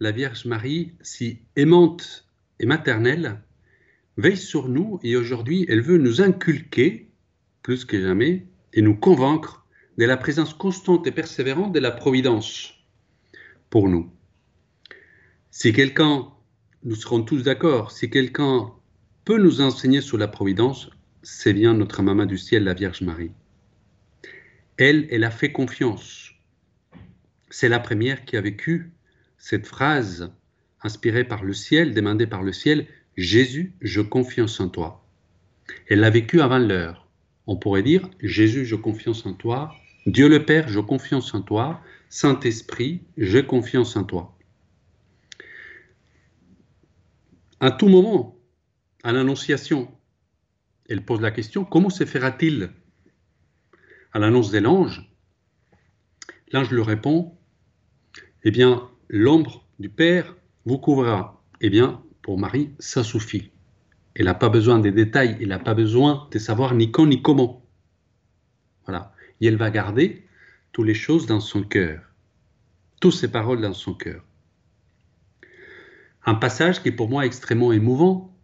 la Vierge Marie, si aimante et maternelle, veille sur nous et aujourd'hui elle veut nous inculquer, plus que jamais, et nous convaincre de la présence constante et persévérante de la Providence pour nous. Si quelqu'un, nous serons tous d'accord, si quelqu'un peut nous enseigner sur la Providence, c'est bien notre maman du ciel, la Vierge Marie. Elle, elle a fait confiance. C'est la première qui a vécu cette phrase inspirée par le ciel, demandée par le ciel, Jésus, je confiance en toi. Elle l'a vécu avant l'heure. On pourrait dire, Jésus, je confiance en toi. Dieu le Père, je confiance en toi. Saint-Esprit, j'ai confiance en toi. À tout moment, à l'Annonciation, elle pose la question, comment se fera-t-il? À l'annonce de l'ange, l'ange lui répond, eh bien, l'ombre du Père vous couvrira. Eh bien, pour Marie, ça suffit. Elle n'a pas besoin des détails, elle n'a pas besoin de savoir ni quand ni comment. Voilà. Et elle va garder toutes les choses dans son cœur, toutes ces paroles dans son cœur. Un passage qui est pour moi extrêmement émouvant,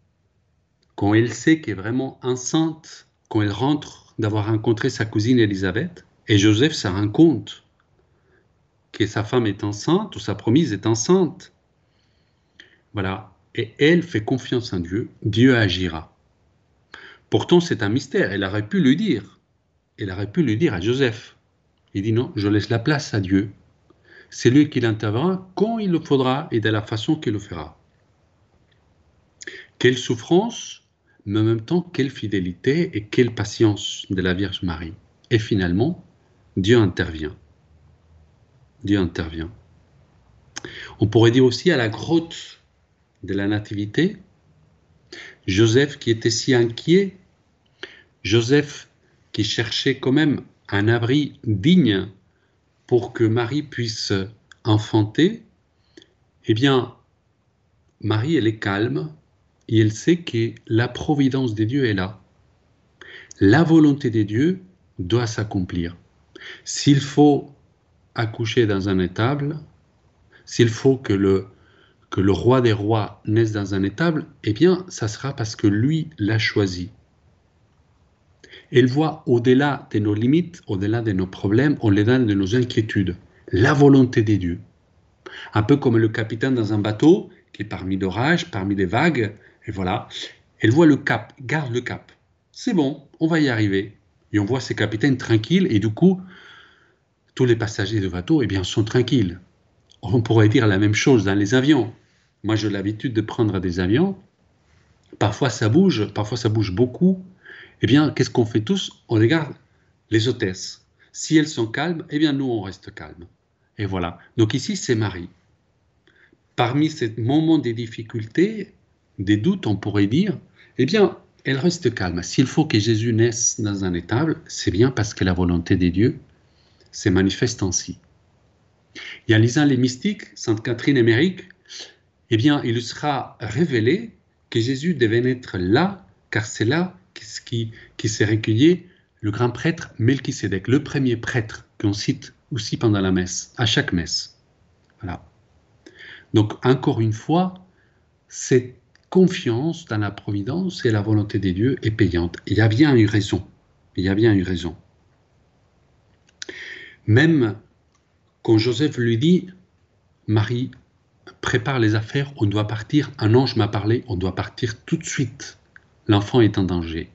quand elle sait qu'elle est vraiment enceinte, quand elle rentre d'avoir rencontré sa cousine Elisabeth, et Joseph se rend compte que sa femme est enceinte ou sa promise est enceinte. Voilà. Et elle fait confiance en Dieu, Dieu agira. Pourtant, c'est un mystère. Elle aurait pu le dire. Elle aurait pu le dire à Joseph. Il dit non, je laisse la place à Dieu. C'est lui qui l'interviendra quand il le faudra et de la façon qu'il le fera. Quelle souffrance, mais en même temps, quelle fidélité et quelle patience de la Vierge Marie. Et finalement, Dieu intervient. Dieu intervient. On pourrait dire aussi à la grotte de la Nativité, Joseph qui était si inquiet, Joseph qui cherchait quand même un abri digne pour que Marie puisse enfanter, eh bien, Marie, elle est calme et elle sait que la providence de Dieu est là. La volonté de Dieu doit s'accomplir. S'il faut accoucher dans un étable, s'il faut que le, que le roi des rois naisse dans un étable, eh bien, ça sera parce que lui l'a choisi. Elle voit au-delà de nos limites, au-delà de nos problèmes, au-delà de nos inquiétudes, la volonté des dieux. Un peu comme le capitaine dans un bateau qui est parmi l'orage, parmi les vagues, et voilà. Elle voit le cap, garde le cap. C'est bon, on va y arriver. Et on voit ces capitaines tranquilles, et du coup, tous les passagers de bateau eh bien, sont tranquilles. On pourrait dire la même chose dans les avions. Moi, j'ai l'habitude de prendre des avions. Parfois, ça bouge, parfois, ça bouge beaucoup. Eh bien, qu'est-ce qu'on fait tous? On regarde les hôtesses. Si elles sont calmes, eh bien, nous, on reste calmes. Et voilà. Donc ici, c'est Marie. Parmi ces moments de difficultés, des doutes, on pourrait dire, eh bien, elle reste calme. S'il faut que Jésus naisse dans un étable, c'est bien parce que la volonté des dieux se manifeste ainsi. Et en lisant les mystiques, Sainte Catherine Émérique, eh bien, il sera révélé que Jésus devait naître là, car c'est là qui, qui s'est recueilli le grand prêtre Melchisédek, le premier prêtre qu'on cite aussi pendant la messe, à chaque messe. Voilà. Donc, encore une fois, cette confiance dans la providence et la volonté des dieux est payante. Il y a bien une raison. Il y a bien une raison. Même quand Joseph lui dit, Marie, prépare les affaires, on doit partir, un ange m'a parlé, on doit partir tout de suite. L'enfant est en danger.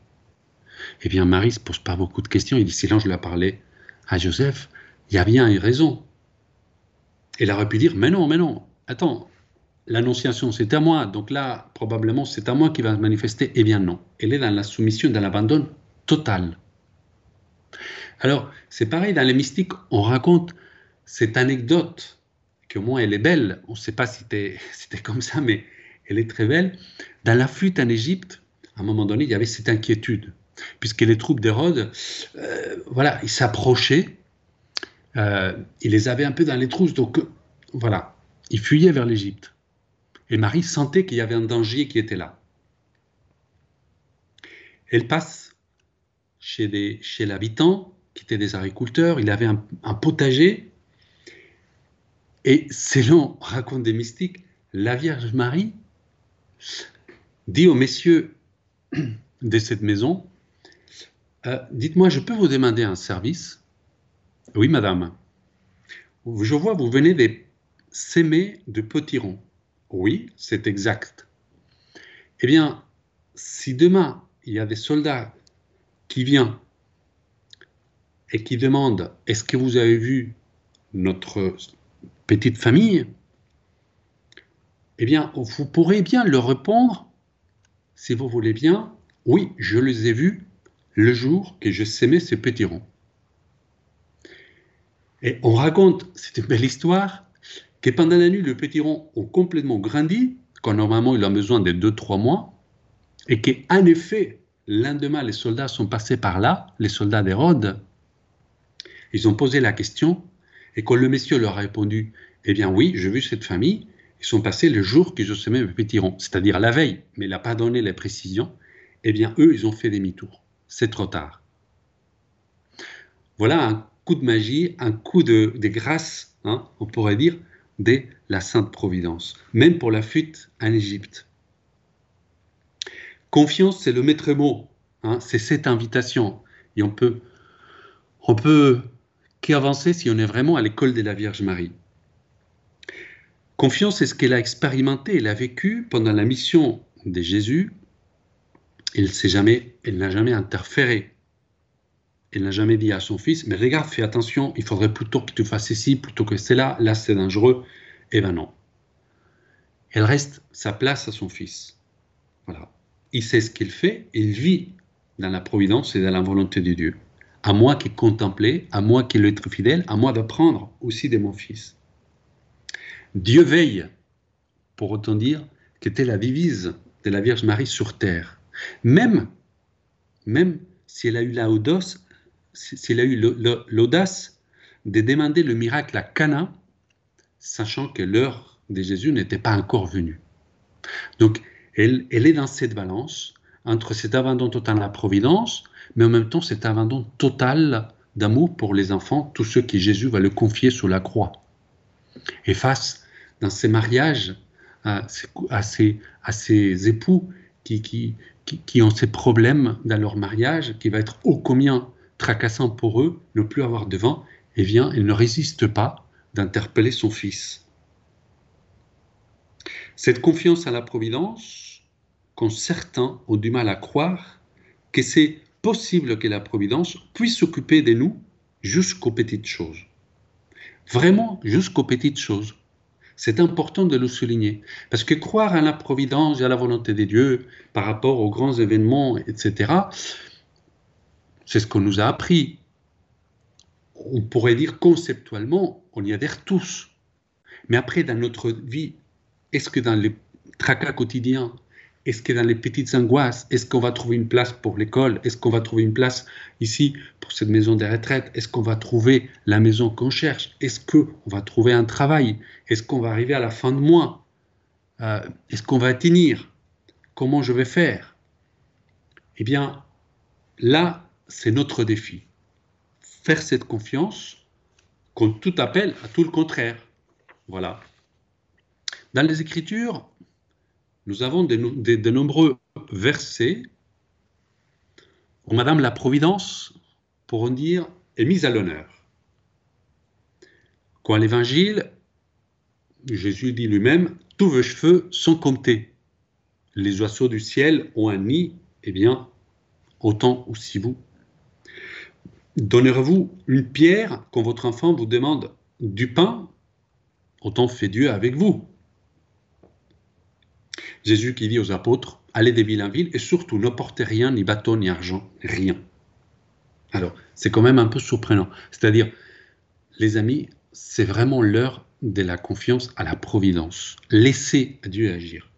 Eh bien, Marie ne se pose pas beaucoup de questions. Il dit, si l'ange lui a parlé à Joseph, il y a bien une raison. Elle aurait pu dire, mais non, mais non, attends, l'annonciation c'est à moi, donc là, probablement c'est à moi qui va se manifester. Eh bien non, elle est dans la soumission, dans l'abandon total. Alors, c'est pareil, dans les mystiques, on raconte cette anecdote, que moins elle est belle, on ne sait pas si c'était comme ça, mais elle est très belle. Dans la flûte en Égypte, à un moment donné, il y avait cette inquiétude, puisque les troupes d'Hérode, euh, voilà, ils s'approchaient, euh, ils les avaient un peu dans les trousses, donc voilà, ils fuyaient vers l'Égypte. Et Marie sentait qu'il y avait un danger qui était là. Elle passe chez, chez l'habitant qui étaient des agriculteurs, il avait un, potager, Et selon raconte des mystiques, la Vierge Marie dit aux messieurs de cette maison, euh, dites-moi, je peux vous demander un service? Oui, madame. Je vois, vous venez de s'aimer de potiron. Oui, c'est exact. Eh bien, si demain, il y a des soldats qui viennent et qui demandent, est-ce que vous avez vu notre petite famille? Eh bien, vous pourrez bien leur répondre, si vous voulez bien, oui, je les ai vus le jour que je sémais ces petits ronds. Et on raconte, c'est une belle histoire, que pendant la nuit, le petit rond ont complètement grandi, quand normalement il a besoin de 2-3 mois, et qu'en effet, lendemain, les soldats sont passés par là, les soldats d'Hérode, ils ont posé la question, et quand le monsieur leur a répondu, eh bien oui, j'ai vu cette famille, ils sont passés le jour que petits ronds, c'est-à-dire la veille, mais il n'a pas donné les précisions, eh bien eux, ils ont fait demi-tour. C'est trop tard. Voilà un coup de magie, un coup de, grâce, hein, on pourrait dire, de la Sainte Providence, même pour la fuite en Égypte. Confiance, c'est le maître mot, hein, c'est cette invitation. Et on peut, on peut qu'avancer si on est vraiment à l'école de la Vierge Marie? Confiance, c'est ce qu'elle a expérimenté, elle a vécu pendant la mission de Jésus. Elle jamais, n'a jamais interféré. Elle n'a jamais dit à son fils, mais regarde, fais attention, il faudrait plutôt que tu fasses ceci plutôt que cela, là c'est dangereux. Eh ben non. Elle reste sa place à son fils. Voilà. Il sait ce qu'il fait, il vit dans la providence et dans la volonté de Dieu. À moi qui contempler, à moi qui être fidèle, à moi d'apprendre aussi de mon fils. Dieu veille, pour autant dire qu'était la divise de la Vierge Marie sur terre. Même, même si elle a eu l'audace, s'il a eu l'audace de demander le miracle à Cana, sachant que l'heure de Jésus n'était pas encore venue. Donc, elle, elle, est dans cette balance entre cet abandon total à la providence, mais en même temps cet abandon total d'amour pour les enfants, tous ceux qui Jésus va le confier sur la croix. Et face dans ces mariages à, ces, époux qui, qui, ont ces problèmes dans leur mariage, qui va être ô combien tracassant pour eux, ne plus avoir de vent, eh bien, il ne résiste pas d'interpeller son fils. Cette confiance à la Providence, quand certains ont du mal à croire que c'est possible que la Providence puisse s'occuper de nous jusqu'aux petites choses. Vraiment jusqu'aux petites choses. C'est important de le souligner. Parce que croire à la providence et à la volonté de Dieu par rapport aux grands événements, etc., c'est ce qu'on nous a appris. On pourrait dire conceptuellement, on y adhère tous. Mais après, dans notre vie, est-ce que dans les tracas quotidiens, est-ce que dans les petites angoisses, est-ce qu'on va trouver une place pour l'école? Est-ce qu'on va trouver une place ici pour cette maison de retraite? Est-ce qu'on va trouver la maison qu'on cherche? Est-ce qu'on va trouver un travail? Est-ce qu'on va arriver à la fin de mois? Euh, Est-ce qu'on va tenir? Comment je vais faire? Eh bien, là, c'est notre défi. Faire cette confiance contre tout appel à tout le contraire. Voilà. Dans les Écritures, nous avons de, nombreux versets où Madame la Providence, pour en dire, est mise à l'honneur. Quand l'Évangile, Jésus dit lui-même, tous vos cheveux sont comptés. Les oiseaux du ciel ont un nid, eh bien, autant aussi vous. Donnerez-vous une pierre quand votre enfant vous demande du pain? Autant fait Dieu avec vous. Jésus qui dit aux apôtres, allez des villes en ville et surtout ne portez rien, ni bâton, ni argent, rien. Alors, c'est quand même un peu surprenant. C'est-à-dire, les amis, c'est vraiment l'heure de la confiance à la providence. Laissez Dieu agir.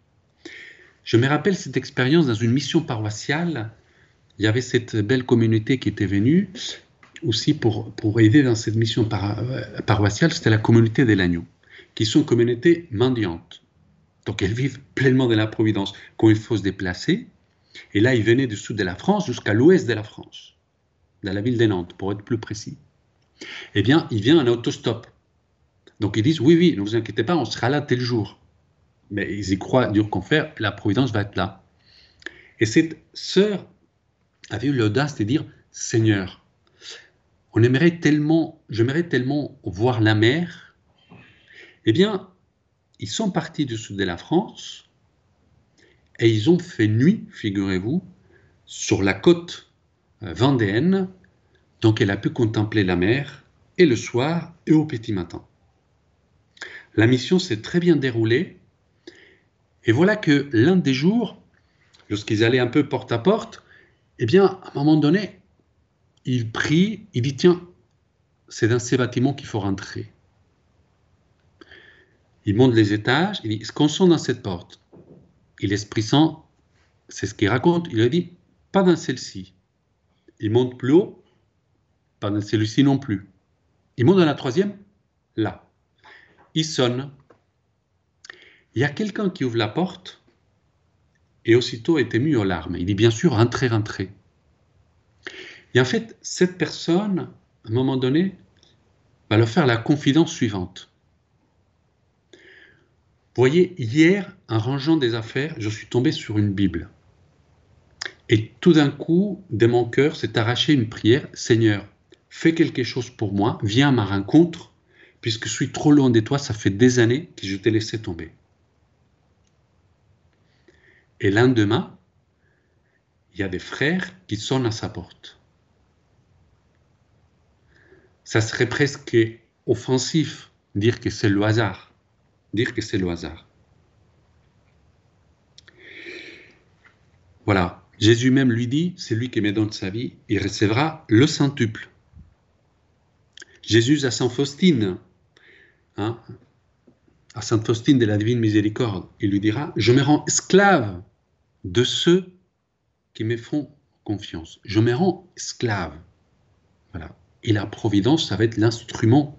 Je me rappelle cette expérience dans une mission paroissiale. Il y avait cette belle communauté qui était venue aussi pour, pour aider dans cette mission euh, paroissiale. C'était la communauté des Lagneaux, qui sont une communauté mendiante. Donc elles vivent pleinement de la Providence. Quand il faut se déplacer, et là ils venaient du sud de la France jusqu'à l'ouest de la France, dans la ville de Nantes, pour être plus précis, eh bien il vient en autostop. Donc ils disent, oui, oui, ne vous inquiétez pas, on sera là tel jour. Mais ils y croient dur qu'on fait, la providence va être là. Et cette sœur avait eu l'audace de dire, Seigneur, on aimerait tellement, j'aimerais tellement voir la mer. Eh bien, ils sont partis du sud de la France et ils ont fait nuit, figurez-vous, sur la côte euh, vendéenne. Donc elle a pu contempler la mer et le soir et au petit matin. La mission s'est très bien déroulée. Et voilà que l'un des jours, lorsqu'ils allaient un peu porte à porte, eh bien, à un moment donné, il prie, il dit, tiens, c'est dans ces bâtiments qu'il faut rentrer. Il monte les étages, il dit, est-ce qu'on sent dans cette porte Et l'Esprit Saint, c'est ce qu'il raconte, il a dit, pas dans celle-ci. Il monte plus haut, pas dans celui-ci non plus. Il monte dans la troisième, là il sonne. Il y a quelqu'un qui ouvre la porte et aussitôt est ému aux larmes. Il dit bien sûr, rentrez, rentrez. Et en fait, cette personne, à un moment donné, va leur faire la confidence suivante. Voyez, hier, en rangeant des affaires, je suis tombé sur une Bible. Et tout d'un coup, de mon cœur, s'est arraché une prière, Seigneur, fais quelque chose pour moi, viens à ma rencontre, puisque je suis trop loin de toi, ça fait des années que je t'ai laissé tomber. Et lendemain, il y a des frères qui sonnent à sa porte. Ça serait presque offensif dire que c'est le hasard. Dire que c'est le hasard. Voilà. Jésus même lui dit, c'est lui qui me donne sa vie, il recevra le centuple. Jésus à Saint Faustine, Hein, à Sainte Faustine de la Divine Miséricorde, il lui dira, je me rends esclave de ceux qui me font confiance. Je me rends esclave. Voilà. Et la providence, ça va être l'instrument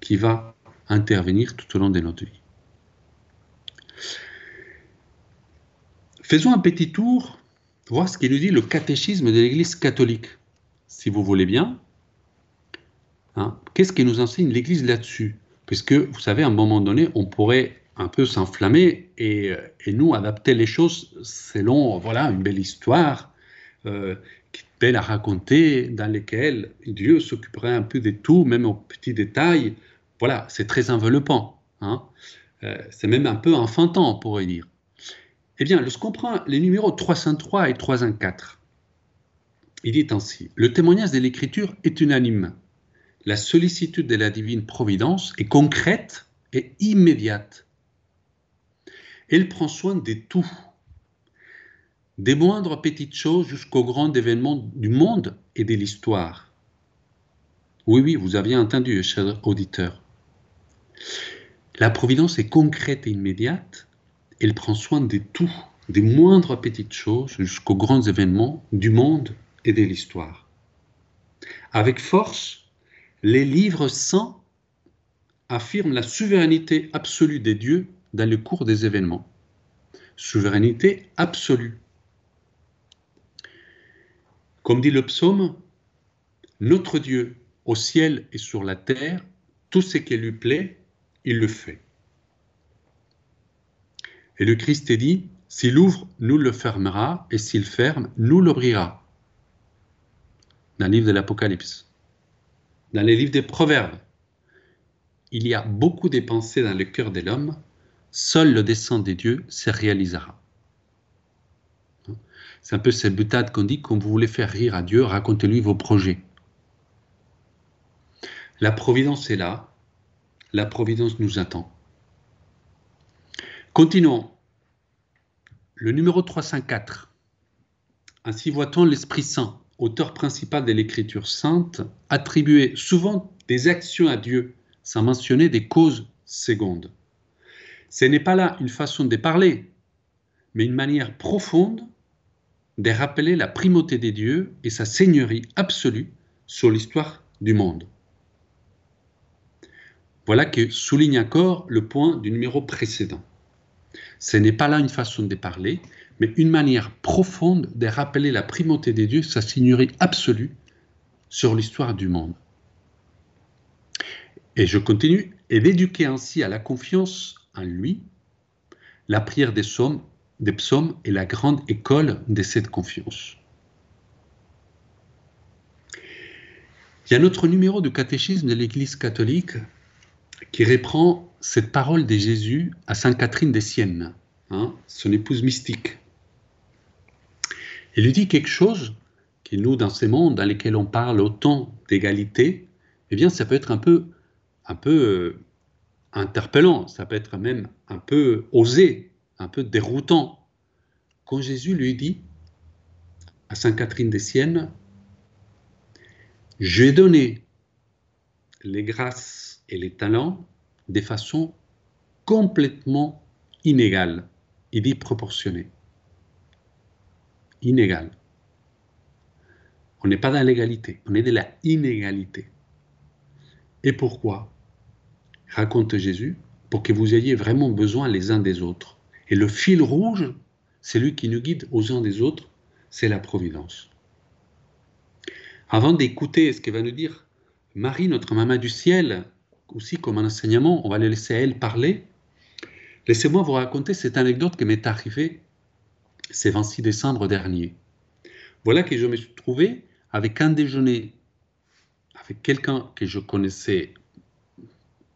qui va intervenir tout au long de notre vie. Faisons un petit tour, voir ce qu'il nous dit le catéchisme de l'Église catholique, si vous voulez bien. Hein, qu'est-ce qui nous enseigne l'Église là-dessus? Puisque, vous savez, à un moment donné, on pourrait un peu s'enflammer et, euh, nous adapter les choses selon voilà, une belle histoire euh, qui belle à raconter, dans laquelle Dieu s'occuperait un peu de tout, même aux petits détails. Voilà, c'est très enveloppant. Hein. Euh, c'est même un peu enfantin, on pourrait dire. Eh bien, lorsqu'on prend les numéros 303 et 304, il dit ainsi Le témoignage de l'Écriture est unanime la sollicitude de la divine providence est concrète et immédiate. Elle prend soin de tout, des moindres petites choses jusqu'aux grands événements du monde et de l'histoire. Oui, oui, vous aviez entendu, cher auditeur. La providence est concrète et immédiate. Elle prend soin de tout, des moindres petites choses jusqu'aux grands événements du monde et de l'histoire. Avec force, les livres saints affirment la souveraineté absolue des dieux dans le cours des événements. Souveraineté absolue. Comme dit le psaume, notre Dieu au ciel et sur la terre, tout ce qui lui plaît, il le fait. Et le Christ est dit, s'il ouvre, nous le fermera, et s'il ferme, nous l'ouvrira. Dans le livre de l'Apocalypse dans les livres des Proverbes. Il y a beaucoup de pensées dans le cœur de l'homme, seul le dessein de Dieu se réalisera. C'est un peu cette butade qu'on dit, quand vous voulez faire rire à Dieu, racontez-lui vos projets. La providence est là, la providence nous attend. Continuons. Le numéro 304. Ainsi voit-on l'Esprit Saint auteur principal de l'écriture sainte, attribuait souvent des actions à Dieu sans mentionner des causes secondes. Ce n'est pas là une façon de parler, mais une manière profonde de rappeler la primauté des dieux et sa seigneurie absolue sur l'histoire du monde. Voilà que souligne encore le point du numéro précédent. Ce n'est pas là une façon de parler, mais une manière profonde de rappeler la primauté des dieux, sa seigneurie absolue sur l'histoire du monde. Et je continue, et d'éduquer ainsi à la confiance en lui, la prière des psaumes, des psaumes est la grande école de cette confiance. Il y a notre numéro de catéchisme de l'Église catholique qui reprend cette parole de Jésus à Sainte Catherine des Siennes, hein, son épouse mystique. Il lui dit quelque chose qui nous, dans ces mondes dans lesquels on parle autant d'égalité, eh bien, ça peut être un peu, un peu euh, interpellant, ça peut être même un peu osé, un peu déroutant. Quand Jésus lui dit à Sainte Catherine des Siennes, j'ai donné les grâces et les talents de façon complètement inégale. Il dit proportionnée. Inégale. On n'est pas dans l'égalité, on est de la inégalité. Et pourquoi? Raconte Jésus, pour que vous ayez vraiment besoin les uns des autres. Et le fil rouge, c'est lui qui nous guide aux uns des autres, c'est la providence. Avant d'écouter ce qu'elle va nous dire Marie, notre maman du ciel, aussi comme un enseignement, on va la laisser elle parler. Laissez-moi vous raconter cette anecdote qui m'est arrivée ce 26 décembre dernier. Voilà que je me suis trouvé avec un déjeuner avec quelqu'un que je connaissais,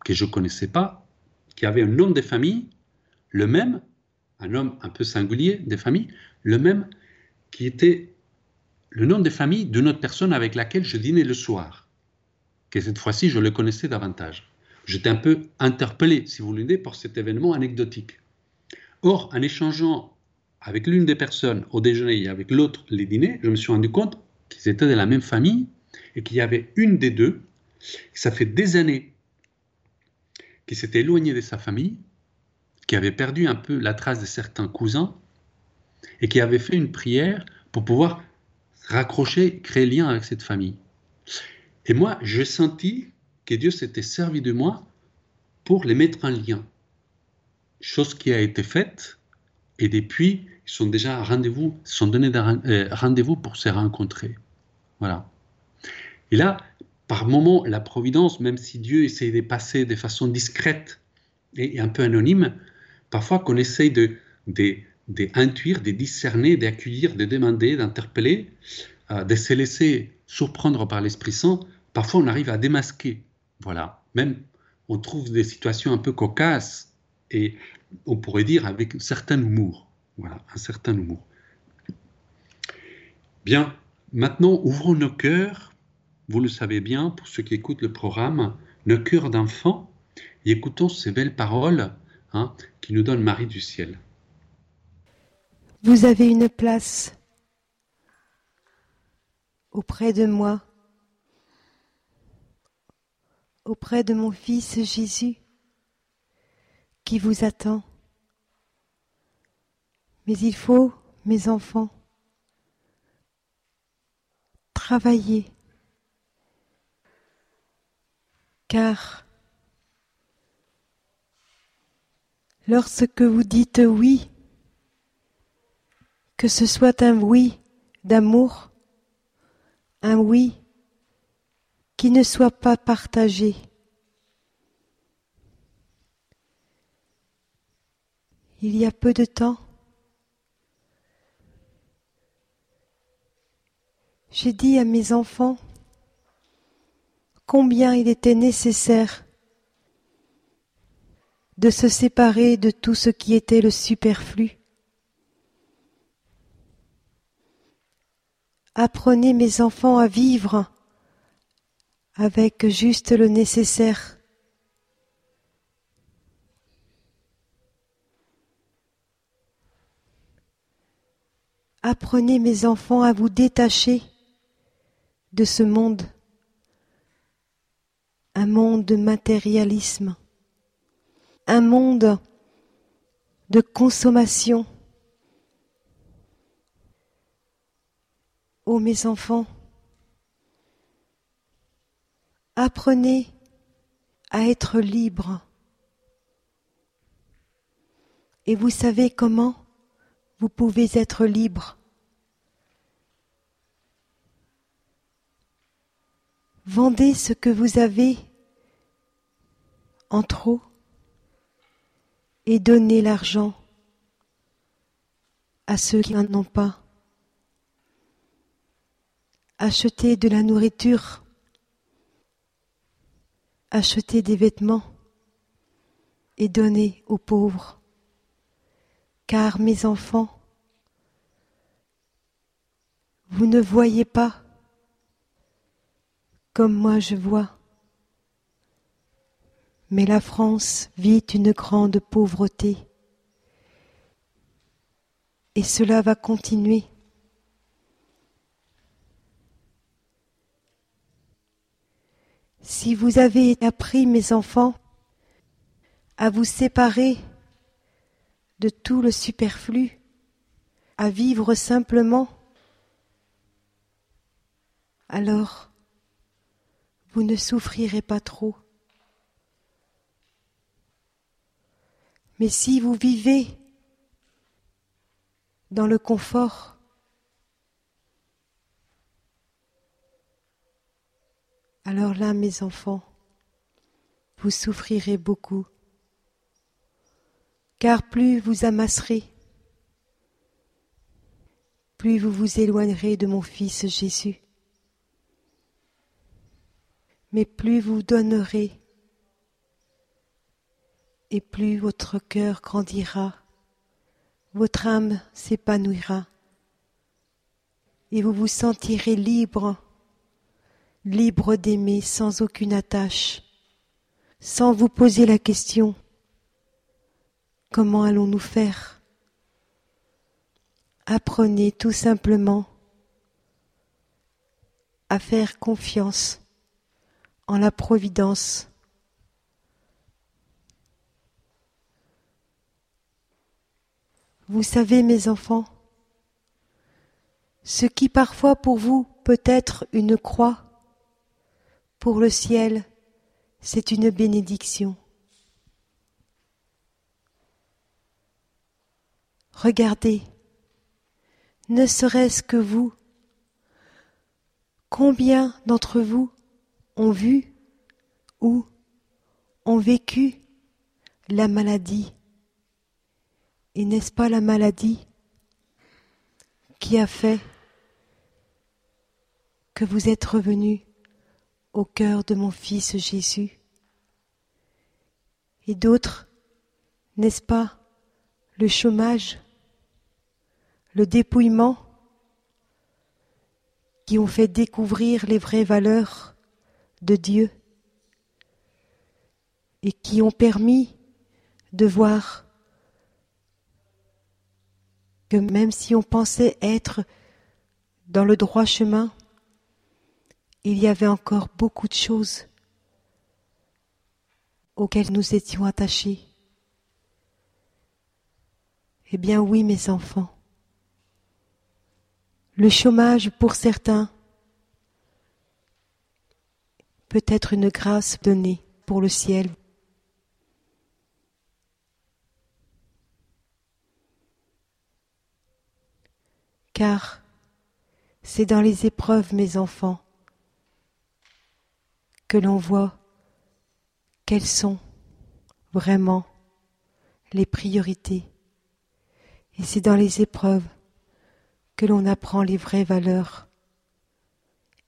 que je connaissais pas, qui avait un nom de famille, le même, un homme un peu singulier de famille, le même qui était le nom de famille d'une autre personne avec laquelle je dînais le soir, que cette fois-ci je le connaissais davantage. J'étais un peu interpellé, si vous voulez, par cet événement anecdotique. Or, en échangeant avec l'une des personnes au déjeuner et avec l'autre les dîners, je me suis rendu compte qu'ils étaient de la même famille et qu'il y avait une des deux, ça fait des années, qui s'était éloignée de sa famille, qui avait perdu un peu la trace de certains cousins et qui avait fait une prière pour pouvoir raccrocher, créer lien avec cette famille. Et moi, j'ai senti que Dieu s'était servi de moi pour les mettre en lien. Chose qui a été faite, et depuis, ils sont déjà à rendez-vous, sont donnés euh, rendez-vous pour se rencontrer. Voilà. Et là, par moment, la providence, même si Dieu essaye de passer de façon discrète et un peu anonyme, parfois qu'on essaye de, d'intuire, de discerner, d'accueillir, de demander, d'interpeller, euh, de se laisser surprendre par l'Esprit Saint, parfois on arrive à démasquer. Voilà. Même on trouve des situations un peu cocasses et on pourrait dire avec un certain humour. Voilà, un certain humour. Bien, maintenant ouvrons nos cœurs, vous le savez bien, pour ceux qui écoutent le programme, nos cœurs d'enfants, et écoutons ces belles paroles hein, qui nous donnent Marie du ciel. Vous avez une place auprès de moi, auprès de mon Fils Jésus, qui vous attend. Mais il faut, mes enfants, travailler, car lorsque vous dites oui, que ce soit un oui d'amour, un oui qui ne soit pas partagé. Il y a peu de temps, j'ai dit à mes enfants combien il était nécessaire de se séparer de tout ce qui était le superflu Apprenez mes enfants à vivre avec juste le nécessaire. Apprenez mes enfants à vous détacher de ce monde, un monde de matérialisme, un monde de consommation Ô mes enfants, apprenez à être libres. Et vous savez comment vous pouvez être libre. Vendez ce que vous avez en trop et donner l'argent à ceux qui n'en ont pas. Acheter de la nourriture, acheter des vêtements et donner aux pauvres. Car mes enfants, vous ne voyez pas comme moi je vois. Mais la France vit une grande pauvreté. Et cela va continuer. Si vous avez appris, mes enfants, à vous séparer de tout le superflu, à vivre simplement, alors vous ne souffrirez pas trop. Mais si vous vivez dans le confort, alors là, mes enfants, vous souffrirez beaucoup, car plus vous amasserez, plus vous vous éloignerez de mon Fils Jésus. Mais plus vous donnerez, et plus votre cœur grandira, votre âme s'épanouira, et vous vous sentirez libre, libre d'aimer sans aucune attache, sans vous poser la question, comment allons-nous faire? Apprenez tout simplement à faire confiance en la providence. Vous savez, mes enfants, ce qui parfois pour vous peut être une croix, pour le ciel, c'est une bénédiction. Regardez, ne serait-ce que vous, combien d'entre vous ont vu ou ont vécu la maladie? Et n'est-ce pas la maladie qui a fait que vous êtes revenu? Au cœur de mon Fils Jésus. Et d'autres, n'est-ce pas le chômage, le dépouillement qui ont fait découvrir les vraies valeurs de Dieu et qui ont permis de voir que même si on pensait être dans le droit chemin, il y avait encore beaucoup de choses auxquelles nous étions attachés. Eh bien oui, mes enfants, le chômage pour certains peut être une grâce donnée pour le ciel. Car c'est dans les épreuves, mes enfants, que l'on voit quelles sont vraiment les priorités. Et c'est dans les épreuves que l'on apprend les vraies valeurs.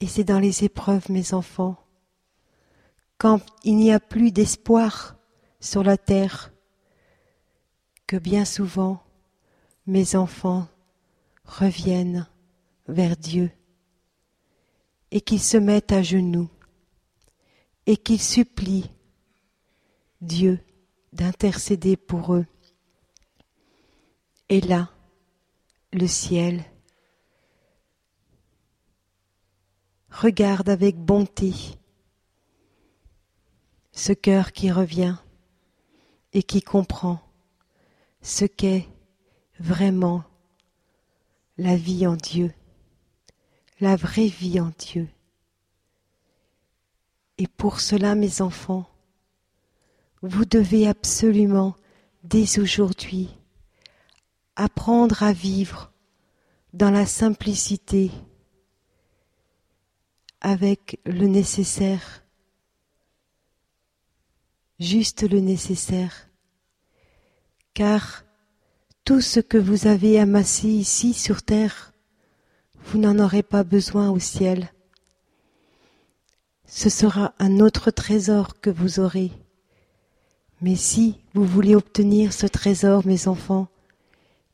Et c'est dans les épreuves, mes enfants, quand il n'y a plus d'espoir sur la terre, que bien souvent mes enfants reviennent vers Dieu et qu'ils se mettent à genoux et qu'ils supplient Dieu d'intercéder pour eux. Et là, le ciel regarde avec bonté ce cœur qui revient et qui comprend ce qu'est vraiment la vie en Dieu, la vraie vie en Dieu. Et pour cela, mes enfants, vous devez absolument, dès aujourd'hui, apprendre à vivre dans la simplicité, avec le nécessaire juste le nécessaire, car tout ce que vous avez amassé ici sur terre, vous n'en aurez pas besoin au ciel. Ce sera un autre trésor que vous aurez. Mais si vous voulez obtenir ce trésor, mes enfants,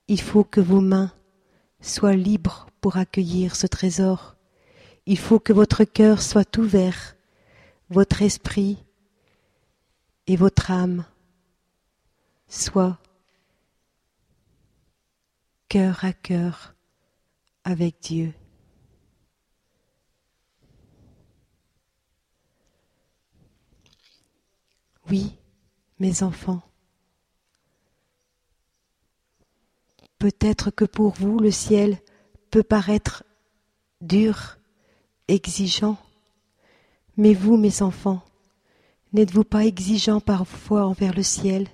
il faut que vos mains soient libres pour accueillir ce trésor. Il faut que votre cœur soit ouvert, votre esprit et votre âme soient cœur à cœur avec Dieu. Oui, mes enfants, peut-être que pour vous le ciel peut paraître dur, exigeant, mais vous, mes enfants, n'êtes-vous pas exigeants parfois envers le ciel?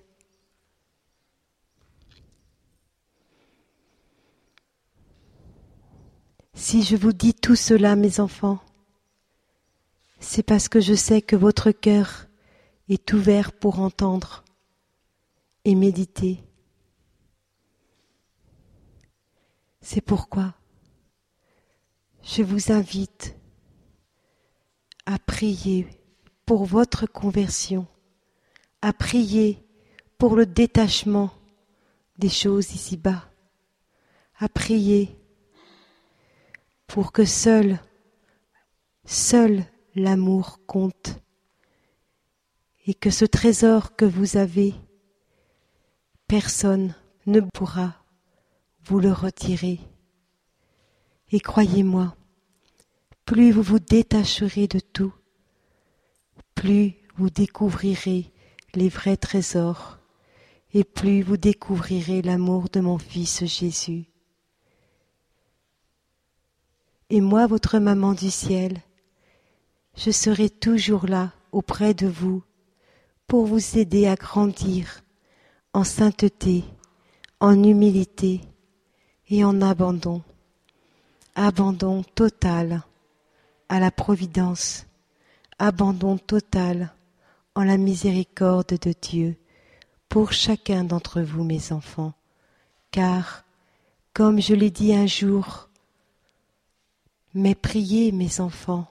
Si je vous dis tout cela, mes enfants, c'est parce que je sais que votre cœur est ouvert pour entendre et méditer. C'est pourquoi je vous invite à prier pour votre conversion, à prier pour le détachement des choses ici-bas, à prier pour que seul, seul l'amour compte et que ce trésor que vous avez, personne ne pourra vous le retirer. Et croyez-moi, plus vous vous détacherez de tout, plus vous découvrirez les vrais trésors, et plus vous découvrirez l'amour de mon Fils Jésus. Et moi, votre maman du ciel, je serai toujours là auprès de vous pour vous aider à grandir en sainteté, en humilité et en abandon. Abandon total à la providence, abandon total en la miséricorde de Dieu pour chacun d'entre vous, mes enfants, car, comme je l'ai dit un jour, mais priez, mes enfants.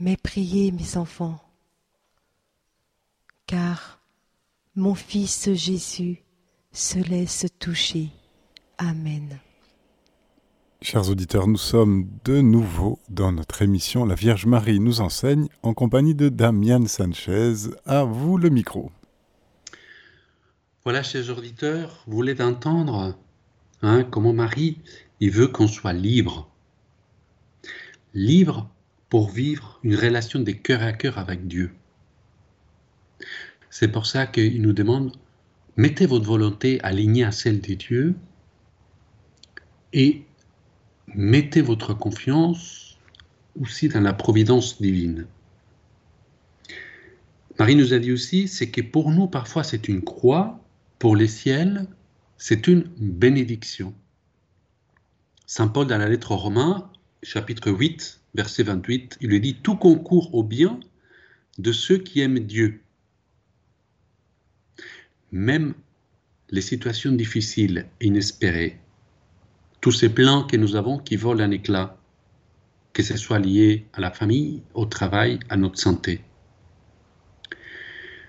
Mais priez, mes enfants. Car mon Fils Jésus se laisse toucher. Amen. Chers auditeurs, nous sommes de nouveau dans notre émission La Vierge Marie nous enseigne en compagnie de Damian Sanchez. À vous le micro. Voilà, chers auditeurs, vous voulez entendre hein, comment Marie il veut qu'on soit libre. Libre pour vivre une relation de cœur à cœur avec Dieu. C'est pour ça qu'il nous demande, mettez votre volonté alignée à celle de Dieu et mettez votre confiance aussi dans la providence divine. Marie nous a dit aussi, c'est que pour nous, parfois, c'est une croix, pour les ciels, c'est une bénédiction. Saint Paul, dans la lettre aux Romains, chapitre 8, verset 28, il lui dit Tout concourt au bien de ceux qui aiment Dieu. Même les situations difficiles, inespérées, tous ces plans que nous avons qui volent un éclat, que ce soit lié à la famille, au travail, à notre santé.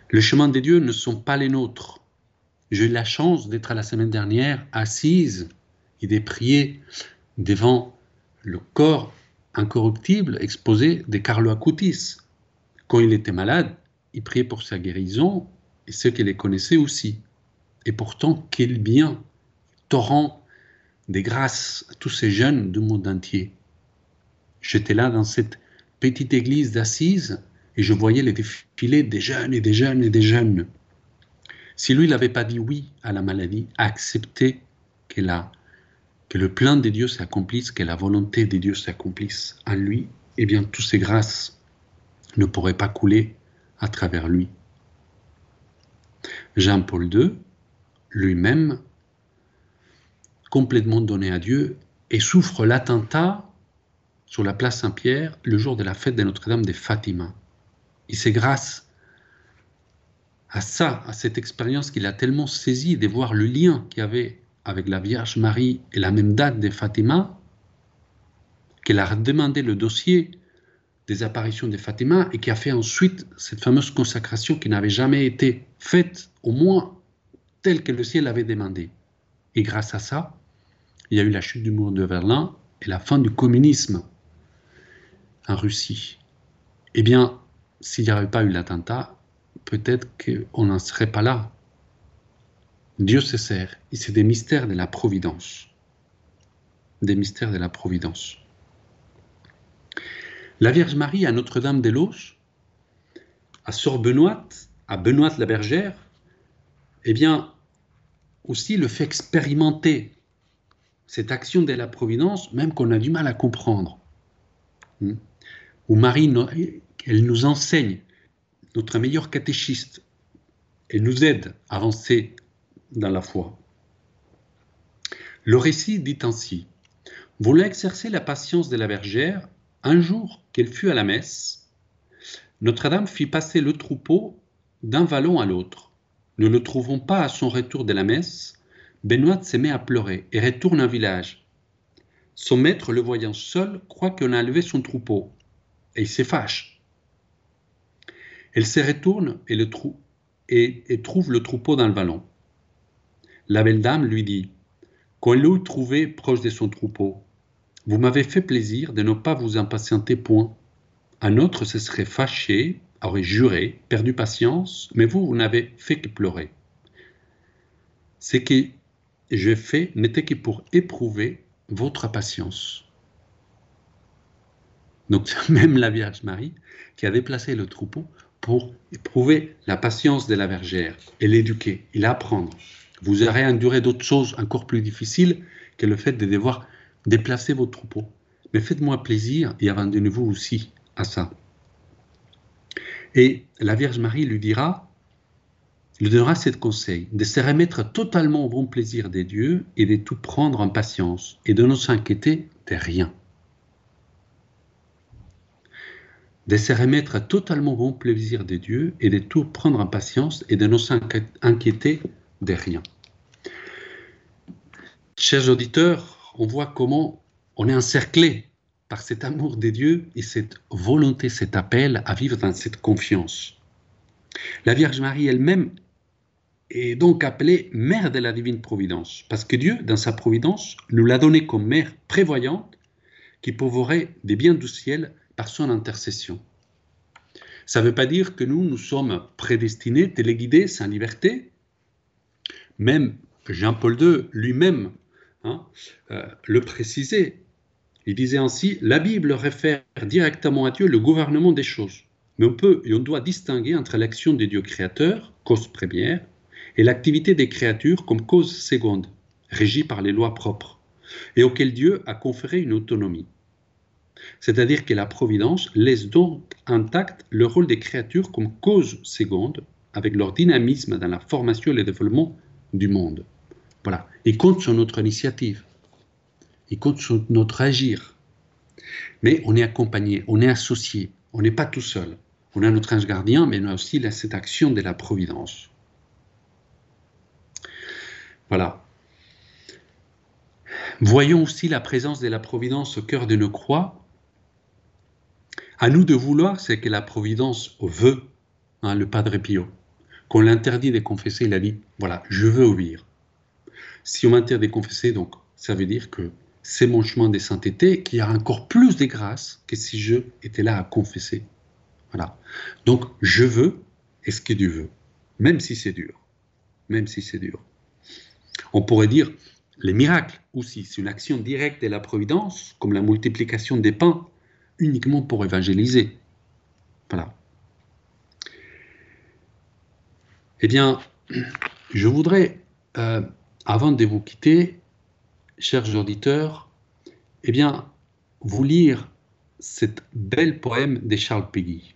Le chemin de Dieu ne sont pas les nôtres. J'ai eu la chance d'être la semaine dernière assise et de prier devant le corps incorruptible exposé de Carlo Acutis. Quand il était malade, il priait pour sa guérison et ceux qui les connaissaient aussi. Et pourtant, quel bien, torrent des grâces à tous ces jeunes du monde entier. J'étais là dans cette petite église d'Assise et je voyais les défilés des jeunes et des jeunes et des jeunes. Si lui n'avait pas dit oui à la maladie, accepté qu'elle a que le plan de Dieu s'accomplisse, que la volonté de Dieu s'accomplisse en lui, eh bien, toutes ces grâces ne pourraient pas couler à travers lui. Jean-Paul II, lui-même, complètement donné à Dieu, et souffre l'attentat sur la place Saint-Pierre le jour de la fête de Notre-Dame de Fatima. Et c'est grâce à ça, à cette expérience qu'il a tellement saisi de voir le lien qu'il y avait avec la Vierge Marie et la même date de Fatima, qu'elle a demandé le dossier des apparitions de Fatima et qui a fait ensuite cette fameuse consacration qui n'avait jamais été faite, au moins telle que le ciel avait demandé. Et grâce à ça, il y a eu la chute du mur de Berlin et la fin du communisme en Russie. Eh bien, s'il n'y avait pas eu l'attentat, peut-être qu'on n'en serait pas là. Dieu se sert, et c'est des mystères de la providence. Des mystères de la providence. La Vierge Marie à Notre-Dame-des-Losses, à Sœur Benoît, à Benoît la Bergère, eh bien, aussi le fait expérimenter cette action de la providence, même qu'on a du mal à comprendre. Hmm. Où Marie, elle nous enseigne, notre meilleur catéchiste, elle nous aide à avancer dans la foi. Le récit dit ainsi Voulant exercer la patience de la bergère, un jour qu'elle fut à la messe, Notre-Dame fit passer le troupeau d'un vallon à l'autre. Ne le trouvant pas à son retour de la messe, Benoît se met à pleurer et retourne au village. Son maître, le voyant seul, croit qu'on a levé son troupeau et il se fâche. Elle se retourne et, trouve le troupeau dans le vallon. La belle dame lui dit elle l'eut trouvé proche de son troupeau, vous m'avez fait plaisir de ne pas vous impatienter point. Un autre se serait fâché, aurait juré, perdu patience, mais vous, vous n'avez fait que pleurer. C'est que j'ai fait n'était que pour éprouver votre patience. Donc même la Vierge Marie qui a déplacé le troupeau pour éprouver la patience de la bergère et l'éduquer et l'apprendre. Vous aurez enduré d'autres choses encore plus difficiles que le fait de devoir déplacer votre troupeau. Mais faites-moi plaisir et abandonnez-vous aussi à ça. Et la Vierge Marie lui dira, il donnera cet conseil de se remettre totalement au bon plaisir des dieux et de tout prendre en patience et de ne s'inquiéter de rien. De se remettre totalement au bon plaisir des dieux et de tout prendre en patience et de ne s'inquiéter de rien. Chers auditeurs, on voit comment on est encerclé par cet amour des dieux et cette volonté, cet appel à vivre dans cette confiance. La Vierge Marie elle-même est donc appelée mère de la divine providence, parce que Dieu, dans sa providence, nous l'a donnée comme mère prévoyante qui pourvoirait des biens du ciel par son intercession. Ça ne veut pas dire que nous, nous sommes prédestinés, téléguidés, sans liberté. Même Jean-Paul II lui-même hein, euh, le précisait. Il disait ainsi, la Bible réfère directement à Dieu le gouvernement des choses. Mais on peut et on doit distinguer entre l'action des dieux créateurs, cause première, et l'activité des créatures comme cause seconde, régie par les lois propres, et auquel Dieu a conféré une autonomie. C'est-à-dire que la Providence laisse donc intact le rôle des créatures comme cause seconde, avec leur dynamisme dans la formation et le développement du monde. Voilà. Il compte sur notre initiative. Il compte sur notre agir. Mais on est accompagné, on est associé, on n'est pas tout seul. On a notre ange gardien, mais on a aussi cette action de la Providence. Voilà. Voyons aussi la présence de la Providence au cœur de nos croix. À nous de vouloir ce que la Providence veut, hein, le Padre Pio. Qu'on l'interdit de confesser, il a dit, voilà, je veux obéir. Si on m'interdit de confesser, donc, ça veut dire que c'est mon chemin de sainteté qui a encore plus de grâce que si je étais là à confesser. Voilà. Donc, je veux, et ce que Dieu veut, même si c'est dur. Même si c'est dur. On pourrait dire les miracles aussi, c'est une action directe de la providence, comme la multiplication des pains, uniquement pour évangéliser. Voilà. Eh bien, je voudrais, euh, avant de vous quitter, chers auditeurs, eh bien, vous lire cet bel poème de Charles Péguy.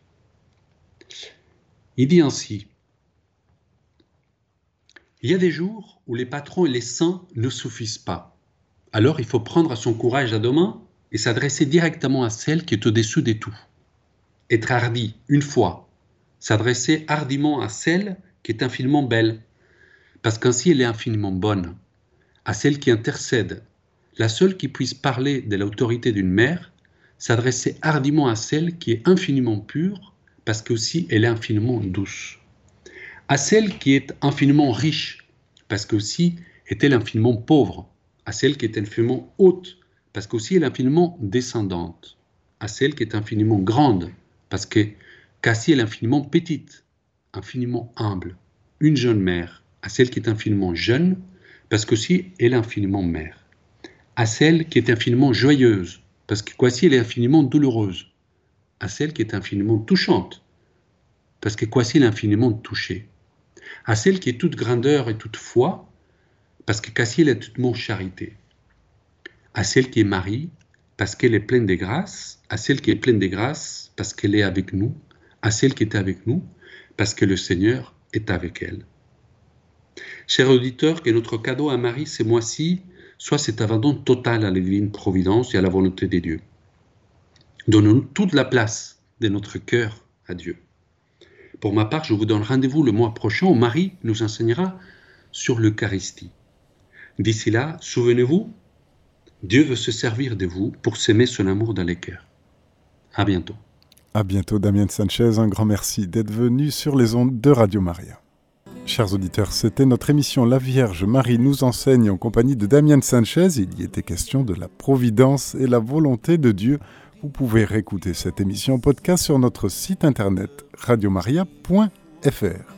Il dit ainsi il y a des jours où les patrons et les saints ne suffisent pas. Alors il faut prendre son courage à deux mains et s'adresser directement à celle qui est au-dessus des tout. Être hardi une fois, s'adresser hardiment à celle qui est infiniment belle, parce qu'ainsi elle est infiniment bonne, à celle qui intercède, la seule qui puisse parler de l'autorité d'une mère, s'adresser hardiment à celle qui est infiniment pure, parce qu'aussi elle est infiniment douce, à celle qui est infiniment riche, parce qu'aussi est-elle infiniment pauvre, à celle qui est infiniment haute, parce qu'aussi elle est infiniment descendante, à celle qui est infiniment grande, parce que qu'ainsi elle est infiniment petite, infiniment humble, une jeune mère, à celle qui est infiniment jeune, parce qu'aussi elle est infiniment mère, à celle qui est infiniment joyeuse, parce que elle est infiniment douloureuse, à celle qui est infiniment touchante, parce que quasi elle est infiniment touchée, à celle qui est toute grandeur et toute foi, parce que elle est toute mon charité, à celle qui est Marie, parce qu'elle est pleine de grâce, à celle qui est pleine de grâce, parce qu'elle est avec nous, à celle qui est avec nous, parce que le Seigneur est avec elle. Cher auditeur, que notre cadeau à Marie ce mois-ci soit cet abandon total à la divine providence et à la volonté de Dieu. Donnons-nous toute la place de notre cœur à Dieu. Pour ma part, je vous donne rendez-vous le mois prochain où Marie nous enseignera sur l'Eucharistie. D'ici là, souvenez-vous, Dieu veut se servir de vous pour s'aimer son amour dans les cœurs. À bientôt. À bientôt, Damien Sanchez. Un grand merci d'être venu sur les ondes de Radio Maria. Chers auditeurs, c'était notre émission La Vierge Marie nous enseigne en compagnie de Damien Sanchez. Il y était question de la providence et la volonté de Dieu. Vous pouvez réécouter cette émission podcast sur notre site internet radiomaria.fr.